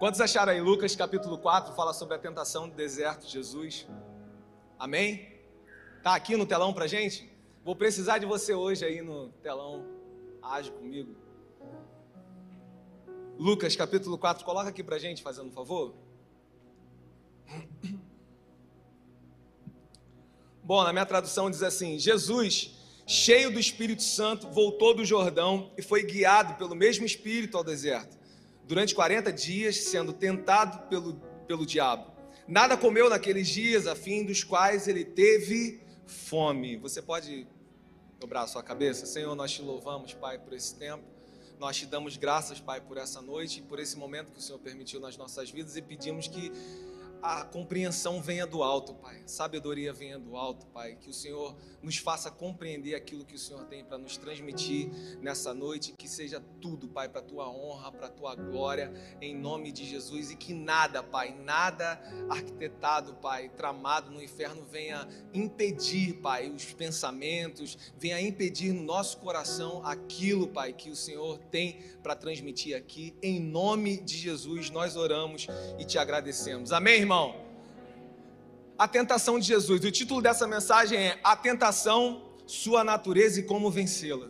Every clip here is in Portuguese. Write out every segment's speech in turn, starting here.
Quantos acharam aí? Lucas capítulo 4 fala sobre a tentação do deserto de Jesus. Amém? Tá aqui no telão pra gente? Vou precisar de você hoje aí no telão. Age comigo. Lucas capítulo 4, coloca aqui pra gente, fazendo um favor. Bom, na minha tradução diz assim: Jesus, cheio do Espírito Santo, voltou do Jordão e foi guiado pelo mesmo Espírito ao deserto, durante 40 dias, sendo tentado pelo, pelo diabo. Nada comeu naqueles dias, a fim dos quais ele teve fome. Você pode dobrar a sua cabeça? Senhor, nós te louvamos, Pai, por esse tempo. Nós te damos graças, Pai, por essa noite e por esse momento que o Senhor permitiu nas nossas vidas e pedimos que a compreensão venha do alto, Pai. Sabedoria venha do alto, Pai. Que o Senhor nos faça compreender aquilo que o Senhor tem para nos transmitir nessa noite. Que seja tudo, Pai, para a tua honra, para a tua glória, em nome de Jesus. E que nada, Pai, nada arquitetado, Pai, tramado no inferno venha impedir, Pai, os pensamentos, venha impedir no nosso coração aquilo, Pai, que o Senhor tem para transmitir aqui. Em nome de Jesus, nós oramos e te agradecemos. Amém, irmão? Irmão? A tentação de Jesus. O título dessa mensagem é A Tentação, Sua Natureza e Como Vencê-la.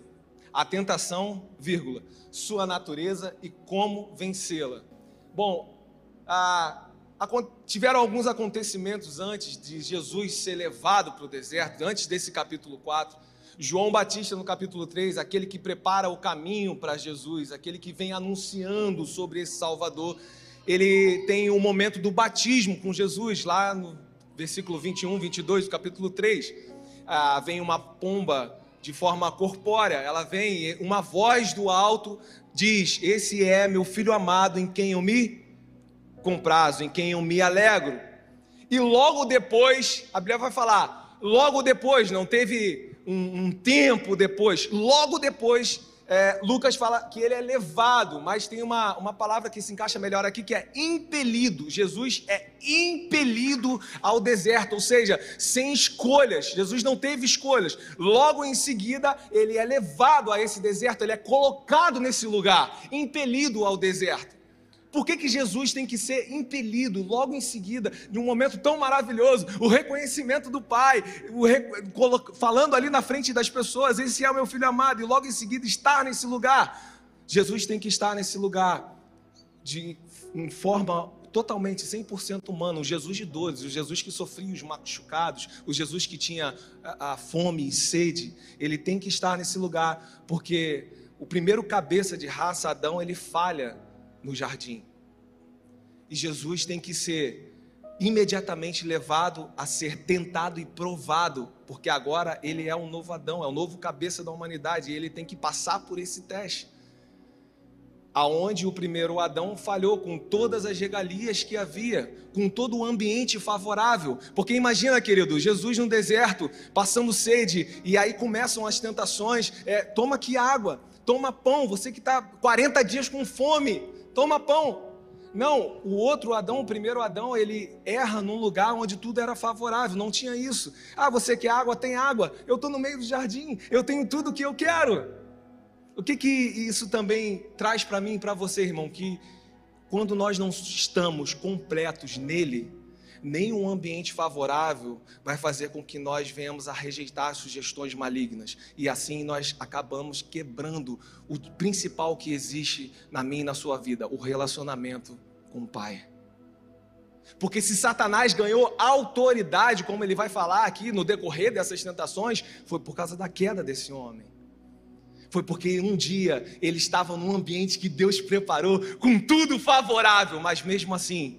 A tentação, vírgula, sua natureza e como vencê-la. Bom, tiveram alguns acontecimentos antes de Jesus ser levado para o deserto, antes desse capítulo 4. João Batista, no capítulo 3, aquele que prepara o caminho para Jesus, aquele que vem anunciando sobre esse Salvador, ele tem o um momento do batismo com Jesus, lá no versículo 21, 22 do capítulo 3. Ah, vem uma pomba de forma corpórea, ela vem, uma voz do alto diz: Esse é meu filho amado em quem eu me comprazo, em quem eu me alegro. E logo depois, a Bíblia vai falar, logo depois, não teve um, um tempo depois, logo depois é, Lucas fala que ele é levado, mas tem uma, uma palavra que se encaixa melhor aqui, que é impelido. Jesus é impelido ao deserto, ou seja, sem escolhas. Jesus não teve escolhas. Logo em seguida, ele é levado a esse deserto, ele é colocado nesse lugar, impelido ao deserto. Por que, que Jesus tem que ser impelido logo em seguida, de um momento tão maravilhoso, o reconhecimento do Pai, falando ali na frente das pessoas: Esse é o meu filho amado, e logo em seguida estar nesse lugar? Jesus tem que estar nesse lugar, de em forma totalmente 100% humana, o Jesus de dores, o Jesus que sofria os machucados, o Jesus que tinha a, a fome e sede, ele tem que estar nesse lugar, porque o primeiro cabeça de raça, Adão, ele falha no jardim. E Jesus tem que ser imediatamente levado a ser tentado e provado, porque agora ele é um novo Adão, é o novo cabeça da humanidade, e ele tem que passar por esse teste. Aonde o primeiro Adão falhou com todas as regalias que havia, com todo o ambiente favorável. Porque imagina, querido, Jesus no deserto, passando sede, e aí começam as tentações: é, toma aqui água, toma pão, você que está 40 dias com fome, toma pão. Não, o outro Adão, o primeiro Adão, ele erra num lugar onde tudo era favorável, não tinha isso. Ah, você quer água? Tem água. Eu estou no meio do jardim, eu tenho tudo o que eu quero. O que, que isso também traz para mim e para você, irmão? Que quando nós não estamos completos nele, nenhum ambiente favorável vai fazer com que nós venhamos a rejeitar sugestões malignas. E assim nós acabamos quebrando o principal que existe na minha e na sua vida, o relacionamento com o Pai. Porque se Satanás ganhou autoridade, como ele vai falar aqui no decorrer dessas tentações, foi por causa da queda desse homem. Foi porque um dia ele estava num ambiente que Deus preparou com tudo favorável, mas mesmo assim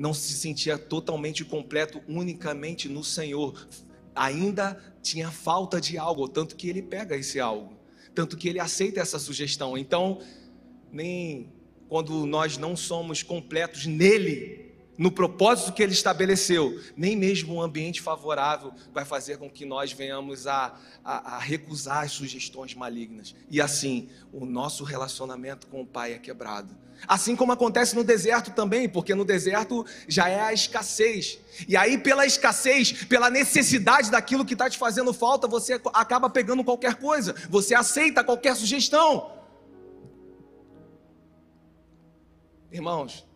não se sentia totalmente completo unicamente no Senhor. Ainda tinha falta de algo, tanto que ele pega esse algo, tanto que ele aceita essa sugestão. Então, nem quando nós não somos completos nele, no propósito que ele estabeleceu, nem mesmo um ambiente favorável vai fazer com que nós venhamos a, a, a, recusar as sugestões malignas. E assim, o nosso relacionamento com o Pai é quebrado. Assim como acontece no deserto também, porque no deserto já é a escassez. E aí, pela escassez, pela necessidade daquilo que está te fazendo falta, você acaba pegando qualquer coisa, você aceita qualquer sugestão. Irmãos,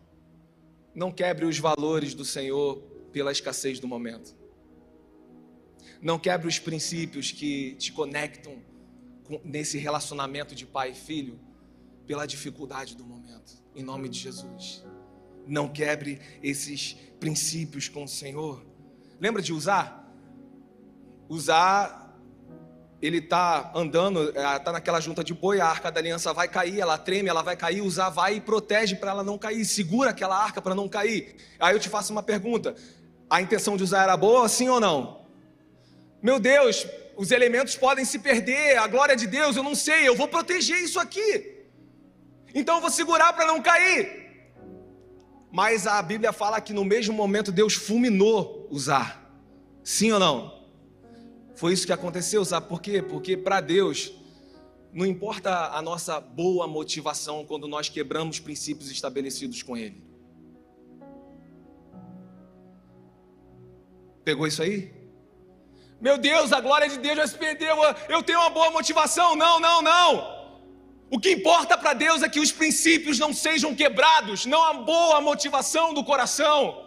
Não quebre os valores do Senhor pela escassez do momento. Não quebre os princípios que te conectam nesse relacionamento de pai e filho pela dificuldade do momento. Em nome de Jesus. Não quebre esses princípios com o Senhor. Lembra de usar? Usar ele está andando, está é, naquela junta de boi, a arca da aliança vai cair, ela treme, ela vai cair, usar vai e protege para ela não cair, segura aquela arca para não cair. Aí eu te faço uma pergunta: a intenção de usar era boa, sim ou não? Meu Deus, os elementos podem se perder, a glória de Deus, eu não sei, eu vou proteger isso aqui. Então eu vou segurar para não cair. Mas a Bíblia fala que no mesmo momento Deus fulminou usar. Sim ou não? Foi isso que aconteceu, sabe por quê? Porque para Deus não importa a nossa boa motivação quando nós quebramos princípios estabelecidos com Ele. Pegou isso aí? Meu Deus, a glória de Deus já se perdeu. Eu tenho uma boa motivação. Não, não, não. O que importa para Deus é que os princípios não sejam quebrados, não a boa motivação do coração.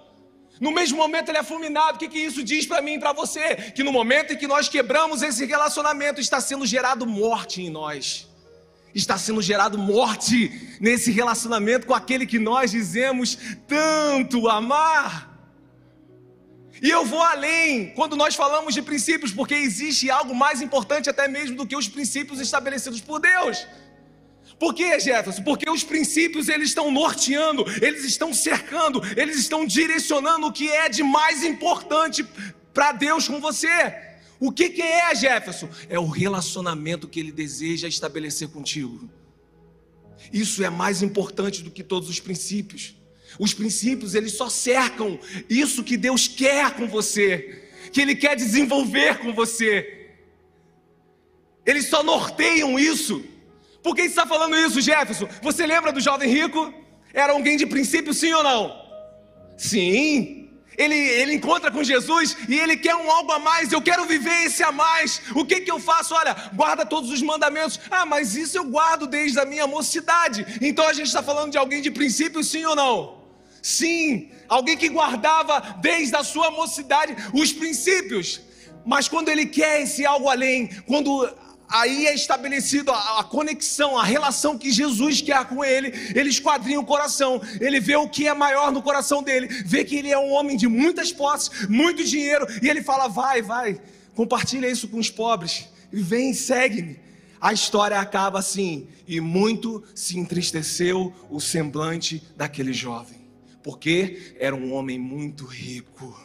No mesmo momento ele é fulminado. O que, que isso diz para mim e para você? Que no momento em que nós quebramos esse relacionamento, está sendo gerado morte em nós. Está sendo gerado morte nesse relacionamento com aquele que nós dizemos tanto amar. E eu vou além quando nós falamos de princípios, porque existe algo mais importante até mesmo do que os princípios estabelecidos por Deus. Por que, Jefferson? Porque os princípios eles estão norteando, eles estão cercando, eles estão direcionando o que é de mais importante para Deus com você. O que, que é, Jefferson? É o relacionamento que ele deseja estabelecer contigo. Isso é mais importante do que todos os princípios. Os princípios, eles só cercam isso que Deus quer com você, que Ele quer desenvolver com você. Eles só norteiam isso. Por que está falando isso, Jefferson? Você lembra do jovem rico? Era alguém de princípio, sim ou não? Sim. Ele, ele encontra com Jesus e ele quer um algo a mais. Eu quero viver esse a mais. O que, que eu faço? Olha, guarda todos os mandamentos. Ah, mas isso eu guardo desde a minha mocidade. Então a gente está falando de alguém de princípio, sim ou não? Sim, alguém que guardava desde a sua mocidade os princípios. Mas quando ele quer esse algo além, quando aí é estabelecido a, a, conexão, a relação que Jesus quer com ele. Ele esquadrinha o coração, ele vê o que é maior no coração dele, vê que ele é um homem de muitas posses, muito dinheiro, e ele fala: vai, vai, compartilha isso com os pobres, vem, segue-me. A história acaba assim, e muito se entristeceu o semblante daquele jovem, porque era um homem muito rico.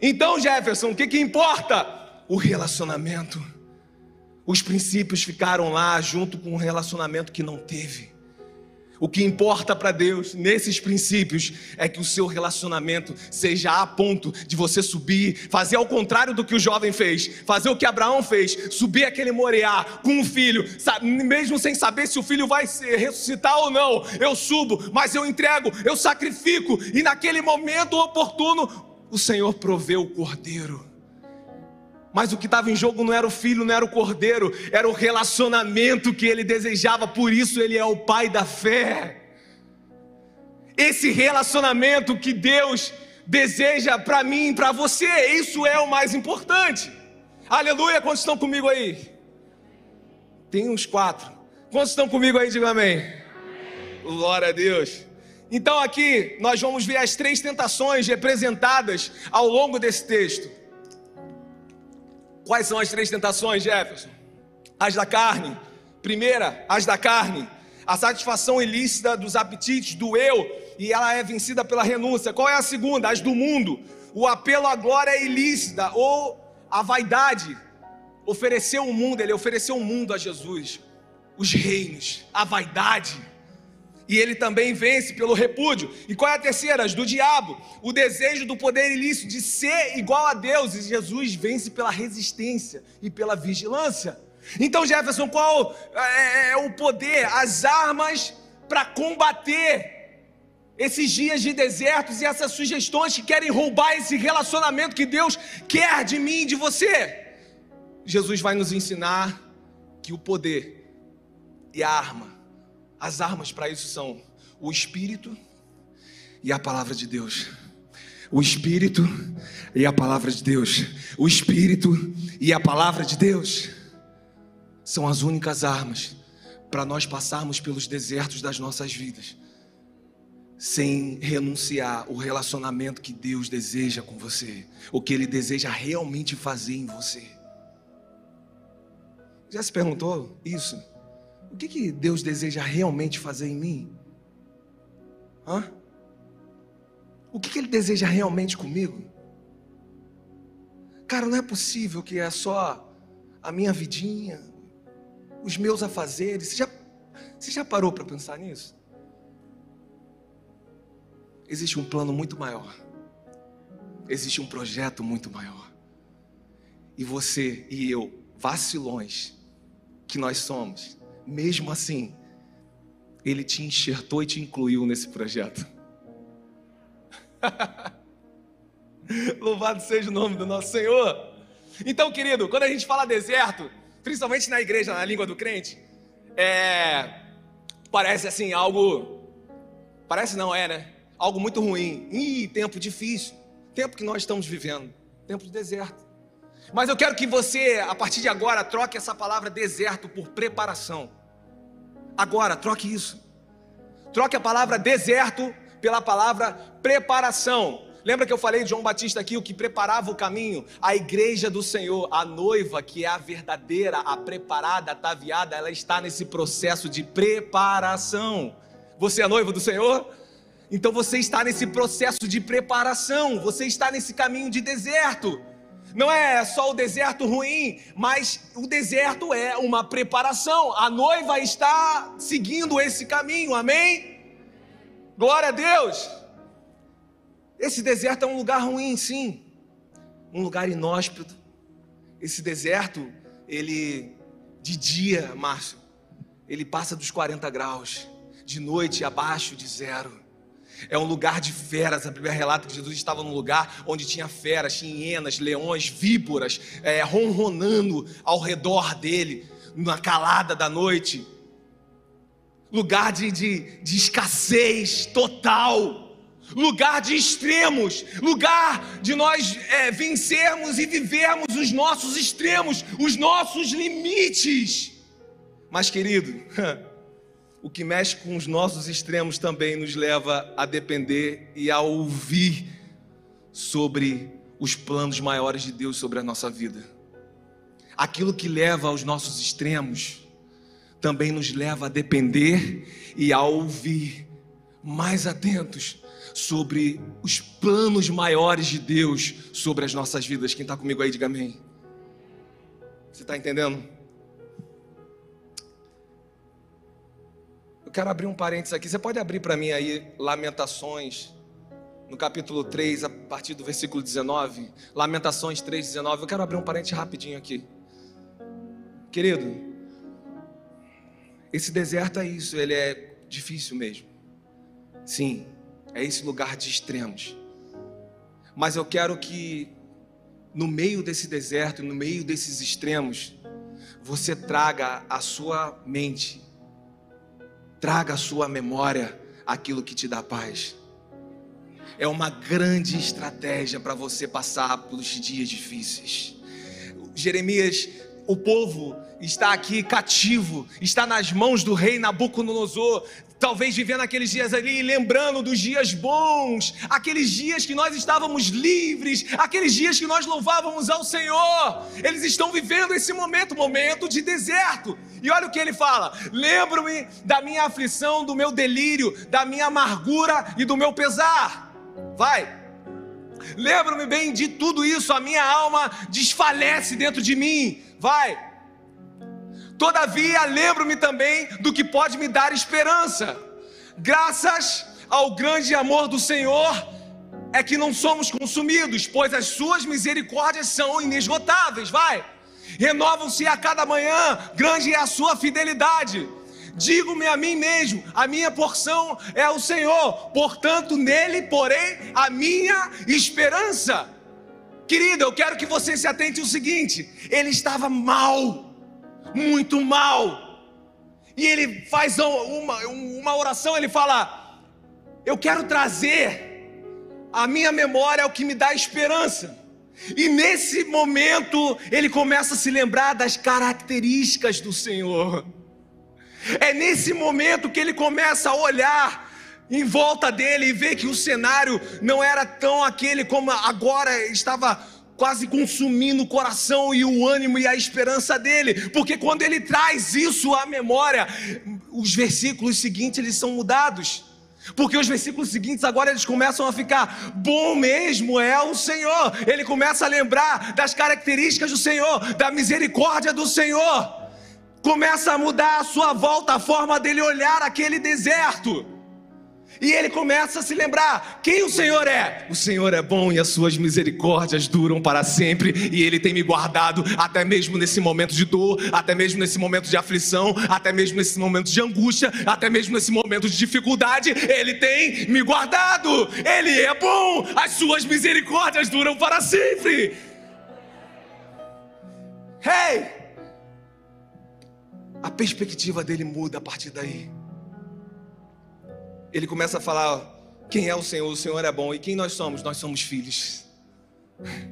Então, Jefferson, o que, que importa? O relacionamento. Os princípios ficaram lá junto com um relacionamento que não teve. O que importa para Deus nesses princípios é que o seu relacionamento seja a ponto de você subir, fazer ao contrário do que o jovem fez, fazer o que Abraão fez, subir aquele Moriá com o filho, mesmo sem saber se o filho vai ressuscitar ou não. Eu subo, mas eu entrego, eu sacrifico, e naquele momento oportuno, o Senhor proveu o cordeiro. Mas o que estava em jogo não era o filho, não era o cordeiro, era o relacionamento que ele desejava, por isso ele é o pai da fé. Esse relacionamento que Deus deseja para mim e para você, isso é o mais importante. Aleluia, quantos estão comigo aí? Tem uns quatro. Quantos estão comigo aí? Diga amém. amém. Glória a Deus. Então aqui nós vamos ver as três tentações representadas ao longo desse texto. Quais são as três tentações, Jefferson? As da carne. Primeira, as da carne. A satisfação ilícita dos apetites do eu e ela é vencida pela renúncia. Qual é a segunda? As do mundo. O apelo à glória ilícita ou a vaidade. Ofereceu o mundo, ele ofereceu o mundo a Jesus. Os reinos, a vaidade e ele também vence pelo repúdio. E qual é a terceira? As do diabo. O desejo do poder ilícito de ser igual a Deus. E Jesus vence pela resistência e pela vigilância. Então, Jefferson, qual é, é o poder, as armas para combater esses dias de desertos e essas sugestões que querem roubar esse relacionamento que Deus quer de mim e de você? Jesus vai nos ensinar que o poder e a arma as armas para isso são o espírito e a palavra de Deus. O Espírito e a palavra de Deus. O Espírito e a palavra de Deus são as únicas armas para nós passarmos pelos desertos das nossas vidas sem renunciar o relacionamento que Deus deseja com você, o que Ele deseja realmente fazer em você. Já se perguntou isso? O que, que Deus deseja realmente fazer em mim? Hã? O que, que Ele deseja realmente comigo? Cara, não é possível que é só a minha vidinha, os meus afazeres. Você já, você já parou para pensar nisso? Existe um plano muito maior. Existe um projeto muito maior. E você e eu, vacilões que nós somos, mesmo assim, Ele te enxertou e te incluiu nesse projeto. Louvado seja o nome do nosso Senhor. Então, querido, quando a gente fala deserto, principalmente na igreja, na língua do crente, é, parece assim algo. Parece não é, né? algo muito ruim. Ih, tempo difícil. Tempo que nós estamos vivendo. Tempo de deserto. Mas eu quero que você, a partir de agora, troque essa palavra deserto por preparação. Agora, troque isso. Troque a palavra deserto pela palavra preparação. Lembra que eu falei de João Batista aqui, o que preparava o caminho? A igreja do Senhor, a noiva, que é a verdadeira, a preparada, a ataviada, ela está nesse processo de preparação. Você é noiva do Senhor? Então você está nesse processo de preparação, você está nesse caminho de deserto. Não é só o deserto ruim, mas o deserto é uma preparação. A noiva está seguindo esse caminho, amém? Glória a Deus. Esse deserto é um lugar ruim, sim, um lugar inóspito. Esse deserto, ele, de dia, Márcio, ele passa dos 40 graus, de noite abaixo de zero. É um lugar de feras. A Bíblia relata que Jesus estava num lugar onde tinha feras, hienas, leões, víboras, é, ronronando ao redor dele, na calada da noite. Lugar de, de, de escassez total lugar de extremos, lugar de nós é, vencermos e vivermos os nossos extremos, os nossos limites. Mas, querido, o que mexe com os nossos extremos também nos leva a depender e a ouvir sobre os planos maiores de Deus sobre a nossa vida. Aquilo que leva aos nossos extremos também nos leva a depender e a ouvir mais atentos sobre os planos maiores de Deus sobre as nossas vidas. Quem está comigo aí, diga amém. Você está entendendo? Quero abrir um parênteses aqui. Você pode abrir para mim aí Lamentações, no capítulo 3, a partir do versículo 19. Lamentações 3, 19. Eu quero abrir um parênteses rapidinho aqui. Querido, esse deserto é isso, ele é difícil mesmo. Sim, é esse lugar de extremos. Mas eu quero que no meio desse deserto, no meio desses extremos, você traga a sua mente Traga à sua memória aquilo que te dá paz. É uma grande estratégia para você passar pelos dias difíceis. Jeremias, o povo está aqui cativo, está nas mãos do rei Nabucodonosor, talvez vivendo aqueles dias ali, lembrando dos dias bons, aqueles dias que nós estávamos livres, aqueles dias que nós louvávamos ao Senhor. Eles estão vivendo esse momento, momento de deserto. E olha o que ele fala: lembro-me da minha aflição, do meu delírio, da minha amargura e do meu pesar. Vai. Lembro-me bem de tudo isso, a minha alma desfalece dentro de mim. Vai. Todavia, lembro-me também do que pode me dar esperança. Graças ao grande amor do Senhor, é que não somos consumidos, pois as suas misericórdias são inesgotáveis. Vai, renovam-se a cada manhã, grande é a sua fidelidade. Digo-me a mim mesmo: a minha porção é o Senhor, portanto, nele porém a minha esperança. Querida, eu quero que você se atente ao seguinte: ele estava mal muito mal. E ele faz uma, uma oração, ele fala: eu quero trazer a minha memória o que me dá esperança. E nesse momento ele começa a se lembrar das características do Senhor. É nesse momento que ele começa a olhar em volta dele e ver que o cenário não era tão aquele como agora estava quase consumindo o coração e o ânimo e a esperança dele, porque quando ele traz isso à memória, os versículos seguintes eles são mudados. Porque os versículos seguintes agora eles começam a ficar bom mesmo é o Senhor. Ele começa a lembrar das características do Senhor, da misericórdia do Senhor. Começa a mudar a sua volta, a forma dele olhar aquele deserto. E ele começa a se lembrar quem o Senhor é. O Senhor é bom e as suas misericórdias duram para sempre, e ele tem me guardado até mesmo nesse momento de dor, até mesmo nesse momento de aflição, até mesmo nesse momento de angústia, até mesmo nesse momento de dificuldade. Ele tem me guardado. Ele é bom, as suas misericórdias duram para sempre. Hey! A perspectiva dele muda a partir daí ele começa a falar quem é o Senhor, o Senhor é bom. E quem nós somos? Nós somos filhos.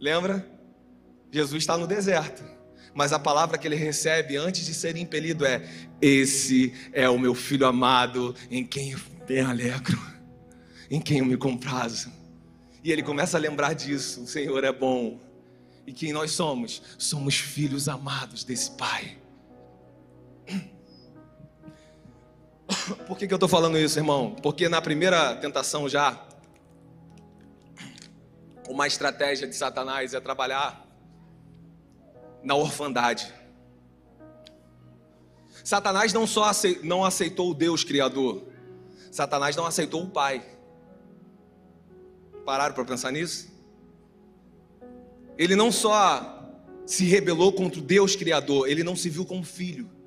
Lembra? Jesus está no deserto. Mas a palavra que ele recebe antes de ser impelido é: Esse é o meu filho amado, em quem eu me alegro, em quem eu me comprazo. E ele começa a lembrar disso: o Senhor é bom. E quem nós somos? Somos filhos amados desse Pai. Por que, que eu estou falando isso, irmão? Porque na primeira tentação já, uma estratégia de Satanás é trabalhar na orfandade. Satanás não só não aceitou o Deus Criador, Satanás não aceitou o Pai. Pararam para pensar nisso? Ele não só se rebelou contra o Deus Criador, ele não se viu como filho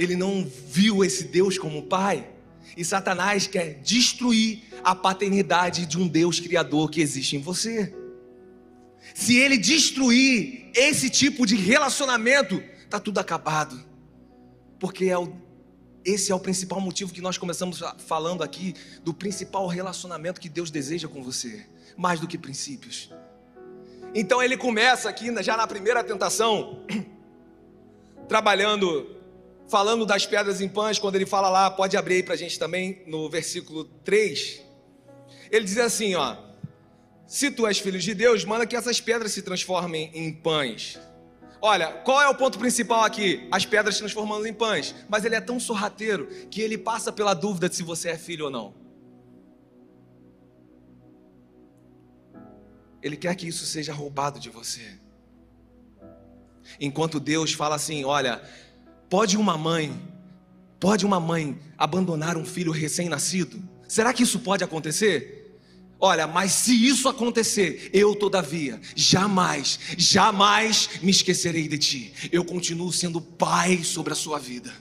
ele não viu esse Deus como pai. E Satanás quer destruir a paternidade de um Deus criador que existe em você. Se ele destruir esse tipo de relacionamento, tá tudo acabado. Porque é o, esse é o principal motivo que nós começamos falando aqui do principal relacionamento que Deus deseja com você, mais do que princípios. Então ele começa aqui já na primeira tentação, trabalhando falando das pedras em pães, quando ele fala lá, pode abrir aí para a gente também, no versículo 3. Ele diz assim: ó, se tu és filho de Deus, manda que essas pedras se transformem em pães. Olha, qual é o ponto principal aqui? As pedras se transformando em pães. Mas ele é tão sorrateiro que ele passa pela dúvida de se você é filho ou não. Ele quer que isso seja roubado de você. Enquanto Deus fala assim: olha, Pode uma mãe, pode uma mãe abandonar um filho recém-nascido? Será que isso pode acontecer? Olha, mas se isso acontecer, eu todavia jamais, jamais me esquecerei de ti. Eu continuo sendo pai sobre a sua vida.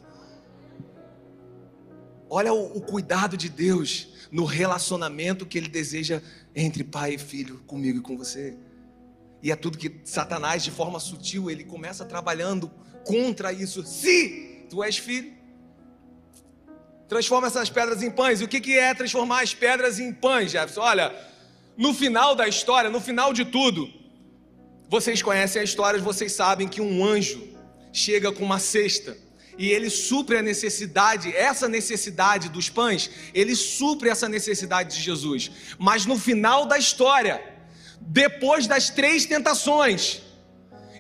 Olha o, o cuidado de Deus no relacionamento que Ele deseja entre pai e filho, comigo e com você. E é tudo que Satanás, de forma sutil, ele começa trabalhando contra isso. Se tu és filho, transforma essas pedras em pães. E o que, é transformar as pedras em pães, Jefferson? Olha, no final da história, no final de tudo, vocês conhecem a história, vocês sabem que um anjo chega com uma cesta e ele supre a necessidade, essa necessidade dos pães, ele supre essa necessidade de Jesus. Mas no final da história, depois das três tentações,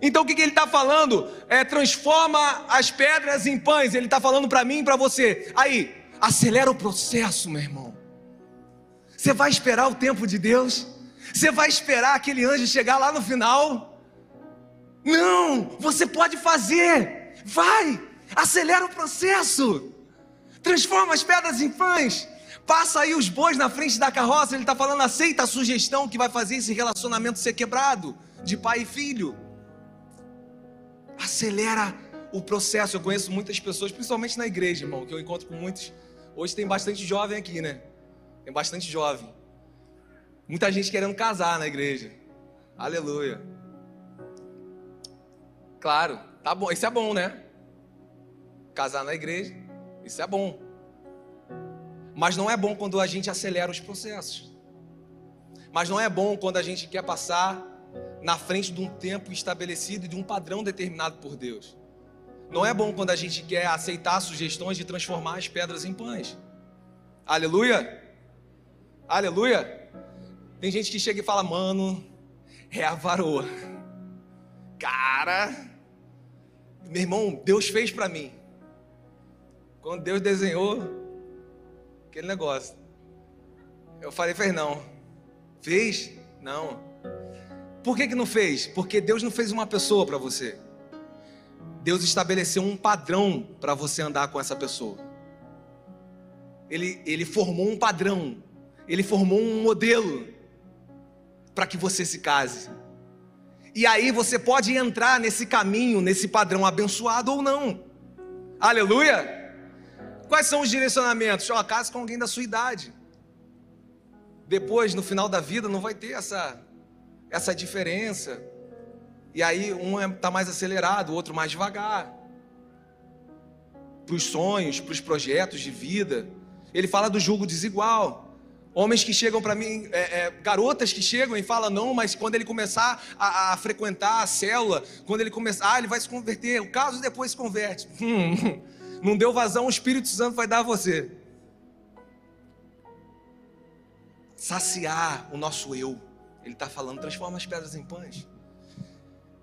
então o que, que ele está falando? É transforma as pedras em pães. Ele está falando para mim e para você. Aí, acelera o processo, meu irmão. Você vai esperar o tempo de Deus? Você vai esperar aquele anjo chegar lá no final? Não, você pode fazer. Vai, acelera o processo. Transforma as pedras em pães. Passa aí os bois na frente da carroça. Ele está falando, aceita a sugestão que vai fazer esse relacionamento ser quebrado de pai e filho acelera o processo. Eu conheço muitas pessoas, principalmente na igreja, irmão, que eu encontro com muitos. Hoje tem bastante jovem aqui, né? Tem bastante jovem. Muita gente querendo casar na igreja. Aleluia. Claro, tá bom, isso é bom, né? Casar na igreja. Isso é bom. Mas não é bom quando a gente acelera os processos. Mas não é bom quando a gente quer passar na frente de um tempo estabelecido e de um padrão determinado por Deus. Não é bom quando a gente quer aceitar sugestões de transformar as pedras em pães. Aleluia! Aleluia! Tem gente que chega e fala, mano, é a varoa. Cara, meu irmão, Deus fez para mim. Quando Deus desenhou aquele negócio, eu falei, fez não. Fez? Não. Por que, que não fez? Porque Deus não fez uma pessoa para você. Deus estabeleceu um padrão para você andar com essa pessoa. Ele, ele formou um padrão, ele formou um modelo para que você se case. E aí você pode entrar nesse caminho, nesse padrão abençoado ou não. Aleluia! Quais são os direcionamentos? Ó, case com alguém da sua idade. Depois, no final da vida, não vai ter essa, essa diferença. E aí um está é, mais acelerado, o outro mais devagar. Para os sonhos, para os projetos de vida. Ele fala do julgo desigual. Homens que chegam para mim, é, é, garotas que chegam e falam, não, mas quando ele começar a, a, frequentar a célula, quando ele começar, ah, ele vai se converter. O caso depois se converte. Hum, não deu vazão, o Espírito Santo vai dar a você. Saciar o nosso eu. Ele está falando, transforma as pedras em pães.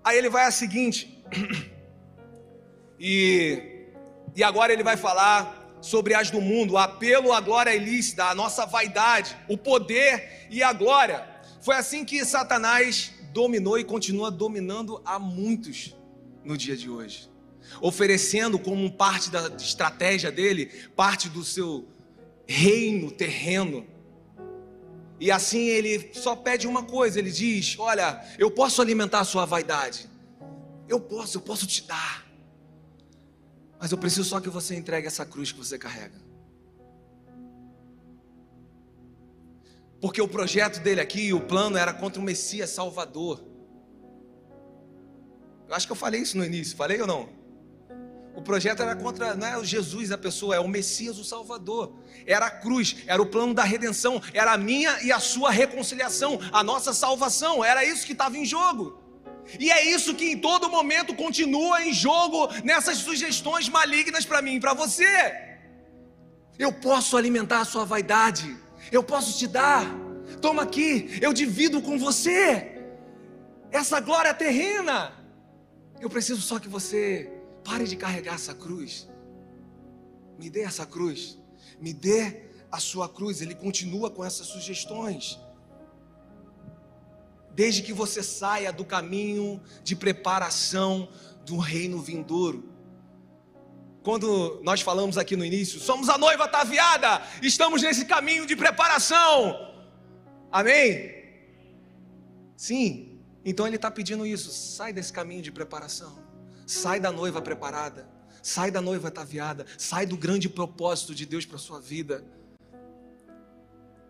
Aí ele vai a seguinte, e, e agora ele vai falar sobre as do mundo, o apelo à glória ilícita, a nossa vaidade, o poder e a glória. Foi assim que Satanás dominou e continua dominando a muitos no dia de hoje, oferecendo como parte da estratégia dele, parte do seu reino terreno e assim ele só pede uma coisa: ele diz: Olha, eu posso alimentar a sua vaidade, eu posso, eu posso te dar, mas eu preciso só que você entregue essa cruz que você carrega. Porque o projeto dele aqui, o plano era contra o Messias Salvador. Eu acho que eu falei isso no início, falei ou não? O projeto era contra, não é o Jesus a pessoa, é o Messias, o Salvador. Era a cruz, era o plano da redenção, era a minha e a sua reconciliação, a nossa salvação, era isso que estava em jogo. E é isso que em todo momento continua em jogo nessas sugestões malignas para mim e para você. Eu posso alimentar a sua vaidade, eu posso te dar, toma aqui, eu divido com você essa glória terrena. Eu preciso só que você Pare de carregar essa cruz. Me dê essa cruz. Me dê a sua cruz. Ele continua com essas sugestões. Desde que você saia do caminho de preparação do reino vindouro. Quando nós falamos aqui no início, somos a noiva ataviada, estamos nesse caminho de preparação. Amém? Sim, então ele está pedindo isso. Sai desse caminho de preparação. Sai da noiva preparada. Sai da noiva ataviada. Sai do grande propósito de Deus para sua vida.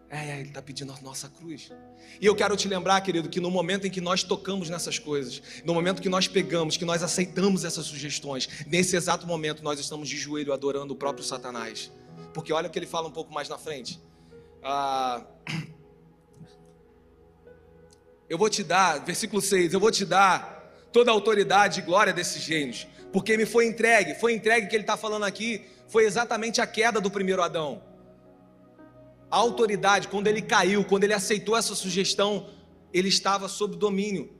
É, é Ele está pedindo a nossa cruz. E eu quero te lembrar, querido, que no momento em que nós tocamos nessas coisas, no momento que nós pegamos, que nós aceitamos essas sugestões, nesse exato momento nós estamos de joelho adorando o próprio Satanás. Porque olha o que ele fala um pouco mais na frente. Ah, eu vou te dar, versículo 6, eu vou te dar toda a autoridade e glória desses reinos, porque me foi entregue, foi entregue que ele está falando aqui, foi exatamente a queda do primeiro Adão. A autoridade, quando ele caiu, quando ele aceitou essa sugestão, ele estava sob domínio.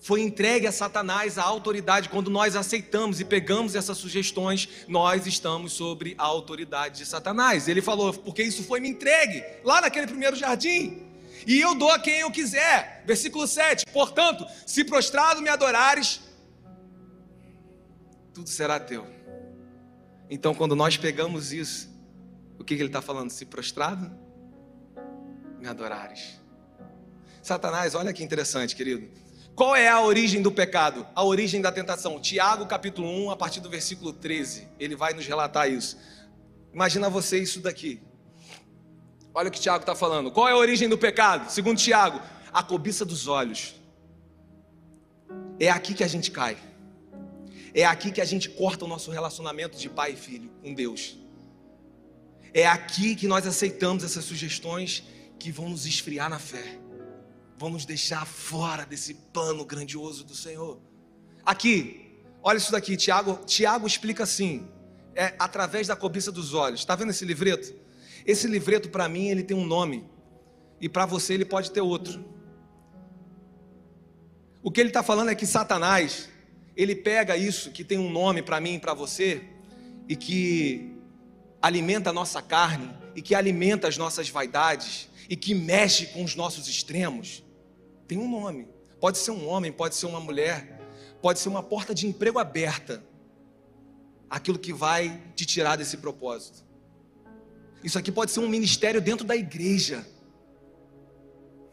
Foi entregue a Satanás a autoridade. Quando nós aceitamos e pegamos essas sugestões, nós estamos sobre a autoridade de Satanás. Ele falou, porque isso foi me entregue lá naquele primeiro jardim e eu dou a quem eu quiser. Versículo 7: Portanto, se prostrado me adorares, tudo será teu. Então, quando nós pegamos isso, o que, que ele está falando? Se prostrado me adorares. Satanás, olha que interessante, querido. Qual é a origem do pecado? A origem da tentação. Tiago, capítulo 1, a partir do versículo 13. Ele vai nos relatar isso. Imagina você isso daqui. Olha o que Tiago está falando. Qual é a origem do pecado? Segundo Tiago, a cobiça dos olhos. É aqui que a gente cai. É aqui que a gente corta o nosso relacionamento de pai e filho com Deus. É aqui que nós aceitamos essas sugestões que vão nos esfriar na fé, vão nos deixar fora desse plano grandioso do Senhor. Aqui, olha isso daqui, Tiago, Tiago explica assim: é através da cobiça dos olhos. Está vendo esse livreto? Esse livreto, para mim, ele tem um nome, e para você, ele pode ter outro. O que ele está falando é que Satanás, ele pega isso que tem um nome para mim e para você, e que alimenta a nossa carne, e que alimenta as nossas vaidades, e que mexe com os nossos extremos, tem um nome. Pode ser um homem, pode ser uma mulher, pode ser uma porta de emprego aberta aquilo que vai te tirar desse propósito. Isso aqui pode ser um ministério dentro da igreja.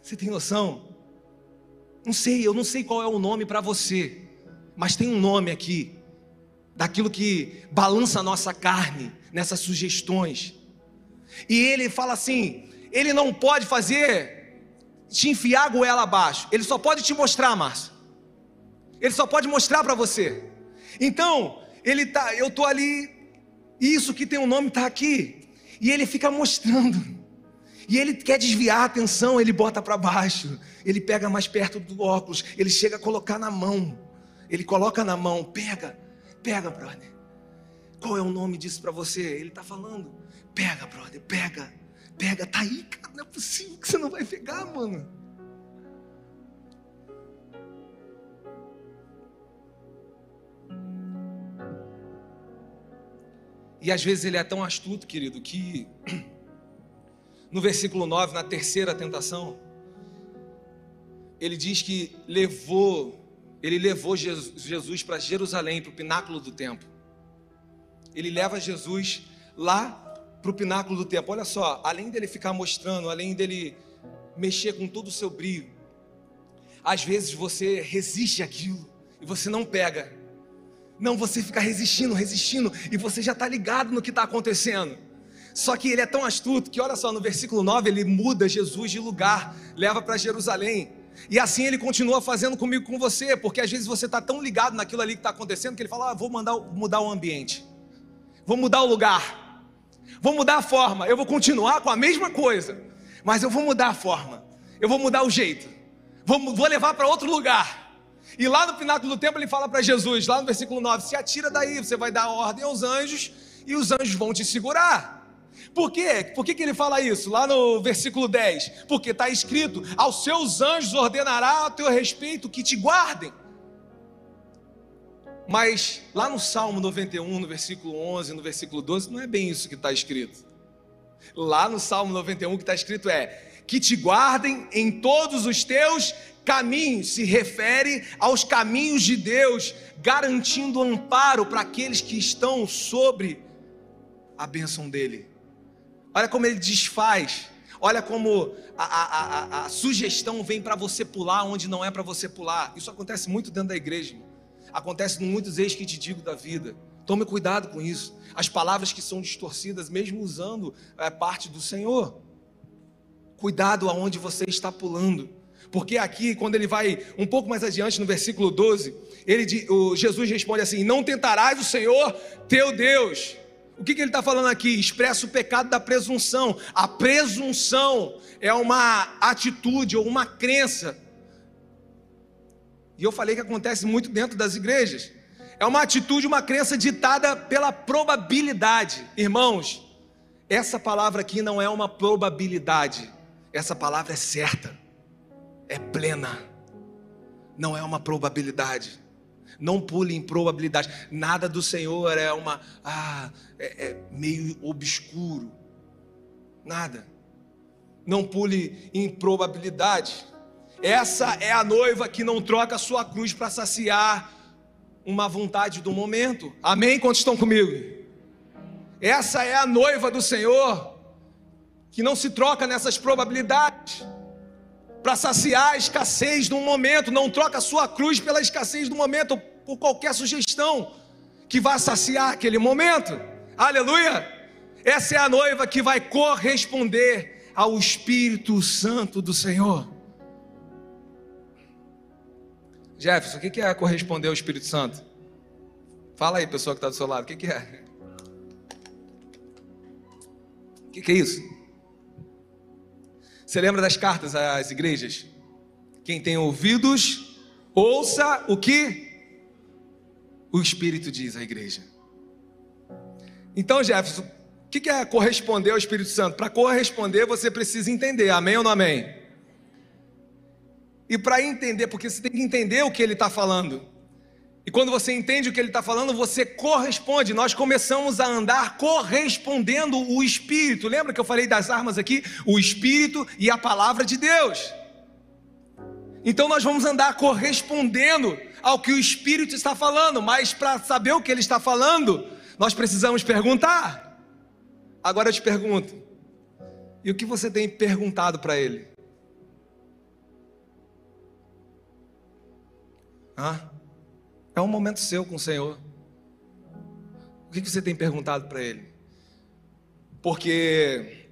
Você tem noção? Não sei, eu não sei qual é o nome para você, mas tem um nome aqui, daquilo que balança a nossa carne, nessas sugestões. E ele fala assim: ele não pode fazer te enfiar a goela abaixo, ele só pode te mostrar, Márcio. Ele só pode mostrar para você. Então, ele tá, eu tô ali, isso que tem um nome está aqui, e ele fica mostrando. E ele quer desviar a atenção, ele bota para baixo, ele pega mais perto do óculos, ele chega a colocar na mão. Ele coloca na mão, pega, pega, brother. Qual é o nome disso para você? Ele está falando. Pega, brother, pega, pega, tá aí, cara, não é possível que você não vai pegar, mano. E às vezes ele é tão astuto, querido, que no versículo 9, na terceira tentação, ele diz que levou, ele levou Jesus para Jerusalém, para o pináculo do templo. Ele leva Jesus lá para o pináculo do templo. Olha só, além dele ficar mostrando, além dele mexer com todo o seu brilho, às vezes você resiste àquilo e você não pega. Não, você fica resistindo, resistindo, e você já está ligado no que está acontecendo. Só que ele é tão astuto que, olha só, no versículo 9, ele muda Jesus de lugar, leva para Jerusalém. E assim ele continua fazendo comigo com você, porque às vezes você está tão ligado naquilo ali que está acontecendo que ele fala: ah, vou mandar, mudar o ambiente, vou mudar o lugar, vou mudar a forma, eu vou continuar com a mesma coisa, mas eu vou mudar a forma, eu vou mudar o jeito, vou, vou levar para outro lugar. E lá no pináculo do templo ele fala para Jesus, lá no versículo 9: se atira daí, você vai dar ordem aos anjos e os anjos vão te segurar. Por quê? Por que, que ele fala isso? Lá no versículo 10: Porque está escrito: aos seus anjos ordenará a teu respeito que te guardem. Mas lá no Salmo 91, no versículo 11, no versículo 12, não é bem isso que está escrito. Lá no Salmo 91 que está escrito é: que te guardem em todos os teus Caminho se refere aos caminhos de Deus, garantindo amparo para aqueles que estão sobre a bênção dele. Olha como ele desfaz, olha como a, a, a, a sugestão vem para você pular onde não é para você pular. Isso acontece muito dentro da igreja, acontece em muitos ex que te digo da vida. Tome cuidado com isso. As palavras que são distorcidas, mesmo usando é, parte do Senhor. Cuidado aonde você está pulando. Porque aqui, quando ele vai um pouco mais adiante, no versículo 12, ele, o Jesus responde assim: Não tentarás o Senhor teu Deus. O que, que ele está falando aqui? Expressa o pecado da presunção. A presunção é uma atitude ou uma crença. E eu falei que acontece muito dentro das igrejas. É uma atitude, uma crença ditada pela probabilidade. Irmãos, essa palavra aqui não é uma probabilidade, essa palavra é certa é plena, não é uma probabilidade. Não pule em probabilidade. Nada do Senhor é uma ah, é, é meio obscuro. Nada. Não pule em probabilidade. Essa é a noiva que não troca sua cruz para saciar uma vontade do momento. Amém? Quantos estão comigo? Essa é a noiva do Senhor que não se troca nessas probabilidades para saciar a escassez de momento, não troca a sua cruz pela escassez do momento, por qualquer sugestão que vá saciar aquele momento. Aleluia! Essa é a noiva que vai corresponder ao Espírito Santo do Senhor. Jefferson, o que é corresponder ao Espírito Santo? Fala aí, pessoa que está do seu lado, o que é? que, que é isso? Você lembra das cartas às igrejas? Quem tem ouvidos, ouça o que o Espírito diz à igreja. Então, Jefferson, o que é corresponder ao Espírito Santo? Para corresponder, você precisa entender, amém ou não amém? E para entender, porque você tem que entender o que ele está falando. E quando você entende o que ele está falando, você corresponde. Nós começamos a andar correspondendo o Espírito. Lembra que eu falei das armas aqui? O Espírito e a palavra de Deus. Então nós vamos andar correspondendo ao que o Espírito está falando, mas para saber o que ele está falando, nós precisamos perguntar. Agora eu te pergunto: e o que você tem perguntado para ele? Hã? É um momento seu com o Senhor. O que você tem perguntado para Ele? Porque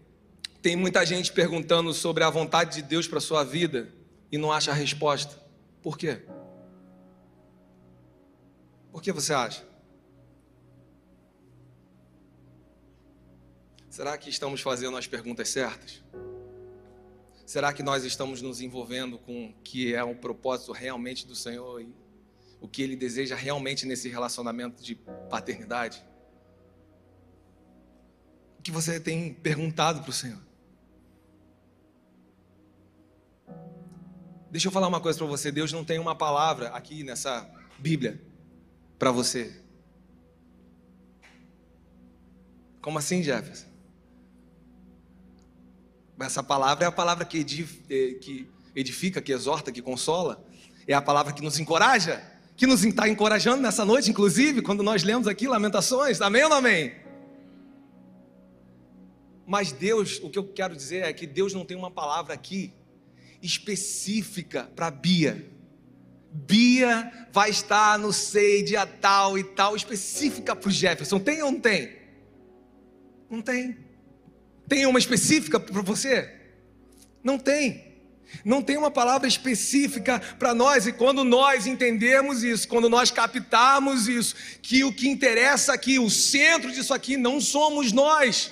tem muita gente perguntando sobre a vontade de Deus para sua vida e não acha a resposta. Por quê? Por que você acha? Será que estamos fazendo as perguntas certas? Será que nós estamos nos envolvendo com o que é o propósito realmente do Senhor o que ele deseja realmente nesse relacionamento de paternidade? O que você tem perguntado para o Senhor? Deixa eu falar uma coisa para você: Deus não tem uma palavra aqui nessa Bíblia para você. Como assim, Jefferson? Essa palavra é a palavra que edifica, que exorta, que consola, é a palavra que nos encoraja que nos está encorajando nessa noite, inclusive, quando nós lemos aqui Lamentações. Amém ou não amém? Mas Deus, o que eu quero dizer é que Deus não tem uma palavra aqui específica para Bia. Bia vai estar no sei dia tal e tal, específica para o Jefferson. Tem ou não tem? Não tem. Tem uma específica para você? Não tem. Não tem uma palavra específica para nós, e quando nós entendermos isso, quando nós captarmos isso, que o que interessa aqui, o centro disso aqui, não somos nós.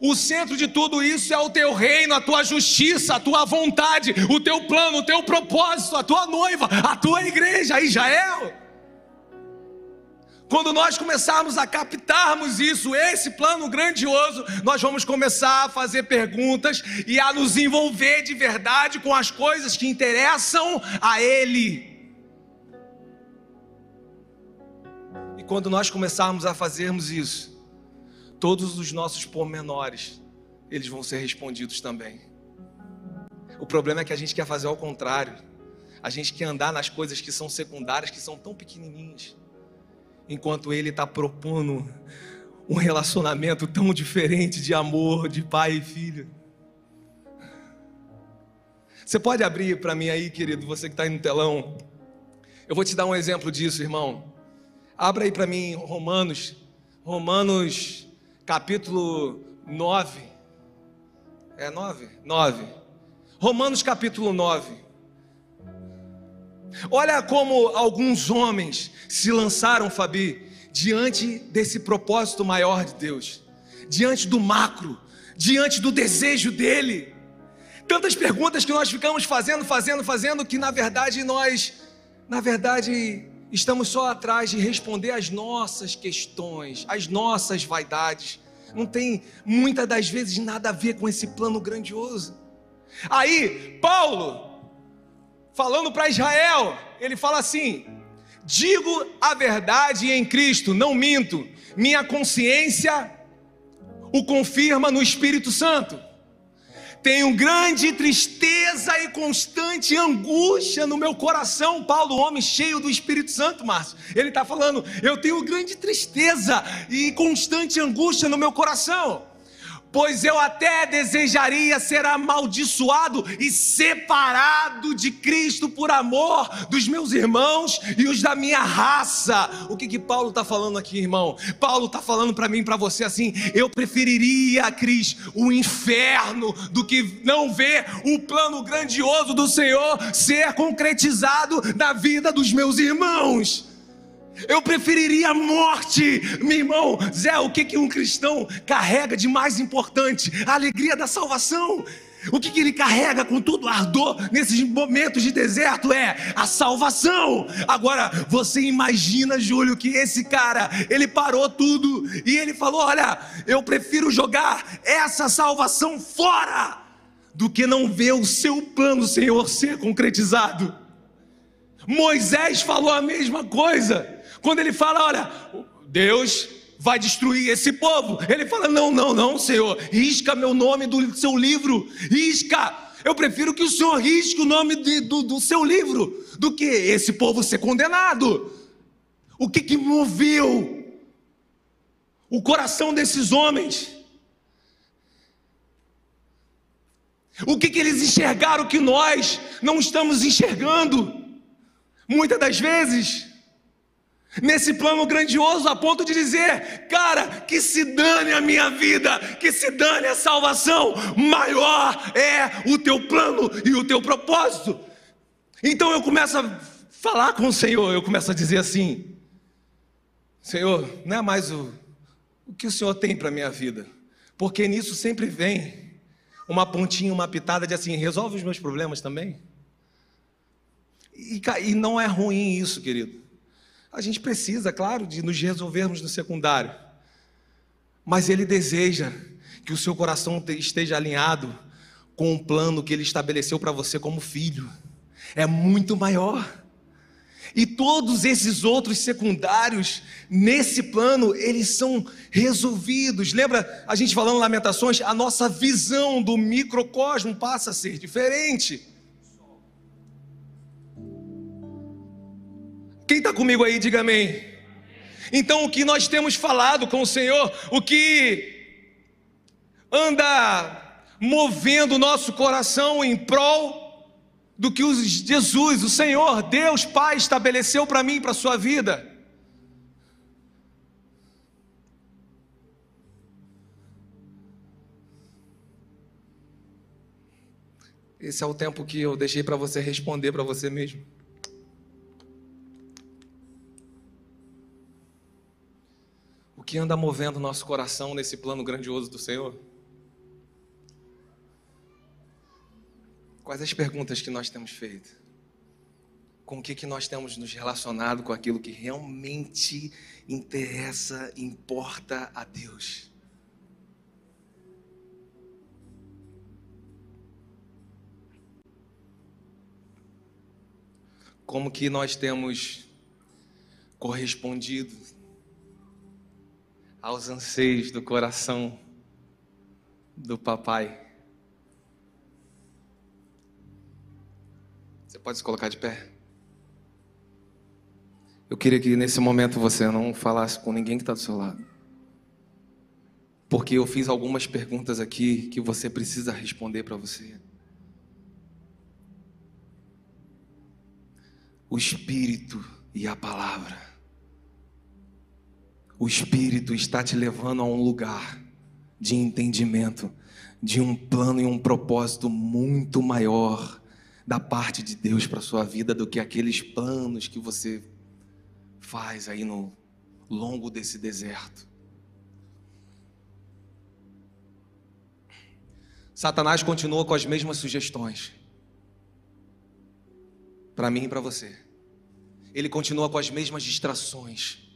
O centro de tudo isso é o teu reino, a tua justiça, a tua vontade, o teu plano, o teu propósito, a tua noiva, a tua igreja, Israel. Quando nós começarmos a captarmos isso, esse plano grandioso, nós vamos começar a fazer perguntas e a nos envolver de verdade com as coisas que interessam a Ele. E quando nós começarmos a fazermos isso, todos os nossos pormenores, eles vão ser respondidos também. O problema é que a gente quer fazer ao contrário. A gente quer andar nas coisas que são secundárias, que são tão pequenininhas enquanto ele está propondo um relacionamento tão diferente de amor de pai e filho. Você pode abrir para mim aí, querido, você que está aí no telão. Eu vou te dar um exemplo disso, irmão. Abra aí para mim Romanos, Romanos capítulo 9. É 9? 9. Romanos capítulo 9. Olha como alguns homens se lançaram, Fabi, diante desse propósito maior de Deus, diante do macro, diante do desejo dele. Tantas perguntas que nós ficamos fazendo, fazendo, fazendo, que na verdade nós, na verdade, estamos só atrás de responder às nossas questões, às nossas vaidades. Não tem muitas das vezes nada a ver com esse plano grandioso. Aí, Paulo, falando para Israel, ele fala assim: digo a verdade em Cristo, não minto, minha consciência o confirma no Espírito Santo. Tenho grande tristeza e constante angústia no meu coração. Paulo, homem cheio do Espírito Santo, Márcio. Ele está falando: Eu tenho grande tristeza e constante angústia no meu coração pois eu até desejaria ser amaldiçoado e separado de Cristo por amor dos meus irmãos e os da minha raça. O que que Paulo está falando aqui, irmão? Paulo está falando para mim, para você assim: eu preferiria, Cris, o inferno do que não ver o plano grandioso do Senhor ser concretizado na vida dos meus irmãos. Eu preferiria a morte, meu irmão. Zé, o que, que um cristão carrega de mais importante? A alegria da salvação. O que, que ele carrega com todo ardor nesses momentos de deserto é a salvação. Agora, você imagina, Júlio, que esse cara, ele parou tudo e ele falou: Olha, eu prefiro jogar essa salvação fora do que não ver o seu plano, Senhor, ser concretizado. Moisés falou a mesma coisa. Quando ele fala: Olha, Deus vai destruir esse povo. Ele fala: Não, não, não, Senhor, risca meu nome do seu livro, risca. Eu prefiro que o Senhor risque o nome de, do, do seu livro do que esse povo ser condenado. O que, que moveu o coração desses homens? O que, que eles enxergaram que nós não estamos enxergando? Muitas das vezes, nesse plano grandioso, a ponto de dizer: cara, que se dane a minha vida, que se dane a salvação, maior é o teu plano e o teu propósito. Então eu começo a falar com o Senhor, eu começo a dizer assim: Senhor, não é mais o, o que o Senhor tem para a minha vida, porque nisso sempre vem uma pontinha, uma pitada de assim: resolve os meus problemas também. E, e não é ruim isso, querido. A gente precisa, claro, de nos resolvermos no secundário. Mas Ele deseja que o seu coração esteja alinhado com o plano que Ele estabeleceu para você como filho. É muito maior. E todos esses outros secundários, nesse plano, eles são resolvidos. Lembra a gente falando Lamentações? A nossa visão do microcosmo passa a ser diferente. Quem está comigo aí, diga amém. Então, o que nós temos falado com o Senhor, o que anda movendo o nosso coração em prol do que Jesus, o Senhor, Deus Pai, estabeleceu para mim e para a sua vida. Esse é o tempo que eu deixei para você responder para você mesmo. Que anda movendo nosso coração nesse plano grandioso do Senhor? Quais as perguntas que nós temos feito? Com o que, que nós temos nos relacionado com aquilo que realmente interessa, importa a Deus? Como que nós temos correspondido aos anseios do coração do papai. Você pode se colocar de pé? Eu queria que nesse momento você não falasse com ninguém que está do seu lado. Porque eu fiz algumas perguntas aqui que você precisa responder para você. O Espírito e a palavra o Espírito está te levando a um lugar de entendimento, de um plano e um propósito muito maior da parte de Deus para a sua vida do que aqueles planos que você faz aí no longo desse deserto. Satanás continua com as mesmas sugestões. Para mim e para você. Ele continua com as mesmas distrações.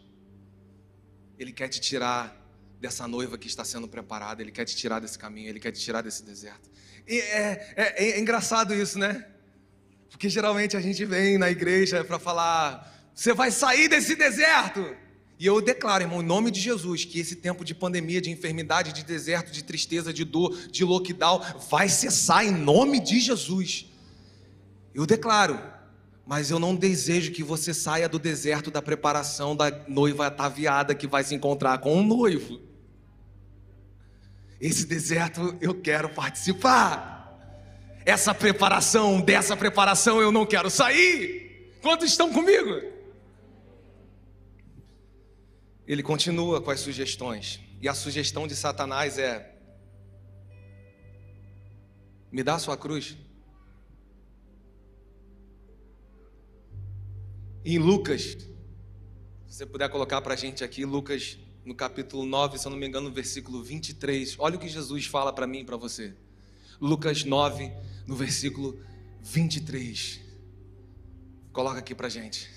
Ele quer te tirar dessa noiva que está sendo preparada, Ele quer te tirar desse caminho, Ele quer te tirar desse deserto. E é, é, é engraçado isso, né? Porque geralmente a gente vem na igreja para falar: você vai sair desse deserto. E eu declaro, irmão, em nome de Jesus, que esse tempo de pandemia, de enfermidade, de deserto, de tristeza, de dor, de lockdown, vai cessar em nome de Jesus. Eu declaro, mas eu não desejo que você saia do deserto da preparação da noiva ataviada que vai se encontrar com um noivo. Esse deserto eu quero participar. Essa preparação, dessa preparação eu não quero sair. Quantos estão comigo? Ele continua com as sugestões. E a sugestão de Satanás é: me dá a sua cruz. Em Lucas Se você puder colocar para a gente aqui, Lucas, no capítulo 9, se eu não me engano, no versículo 23. Olha o que Jesus fala para mim e para você. Lucas 9, no versículo 23. Coloca aqui para gente.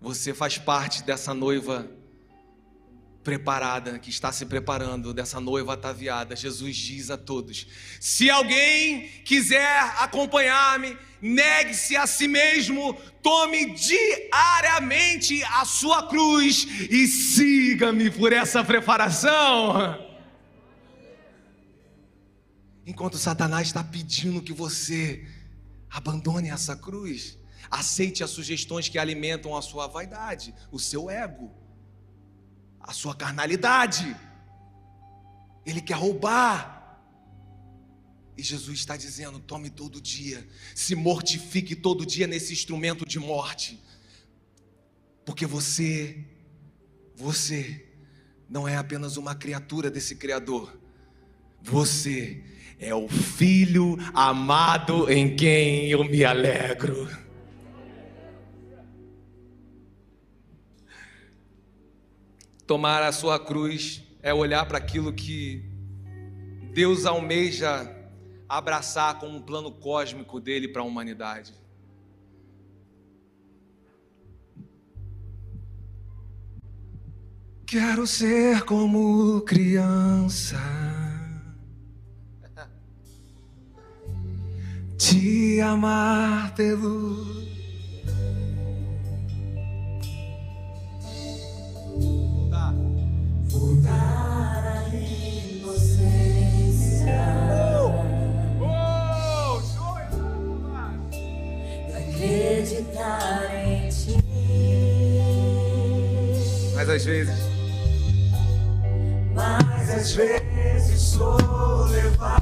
Você faz parte dessa noiva preparada, que está se preparando, dessa noiva ataviada. Jesus diz a todos: se alguém quiser acompanhar-me, negue-se a si mesmo, tome diariamente a sua cruz e siga-me por essa preparação. Enquanto Satanás está pedindo que você abandone essa cruz, aceite as sugestões que alimentam a sua vaidade, o seu ego a sua carnalidade. Ele quer roubar. E Jesus está dizendo: tome todo dia, se mortifique todo dia nesse instrumento de morte, porque você, você, não é apenas uma criatura desse Criador, você é o filho amado em quem eu me alegro. Tomar a sua cruz é olhar para aquilo que Deus almeja abraçar como um plano cósmico dele para a humanidade. Quero ser como criança, te amar pelo Mas às vezes. Mas às vezes sou levado.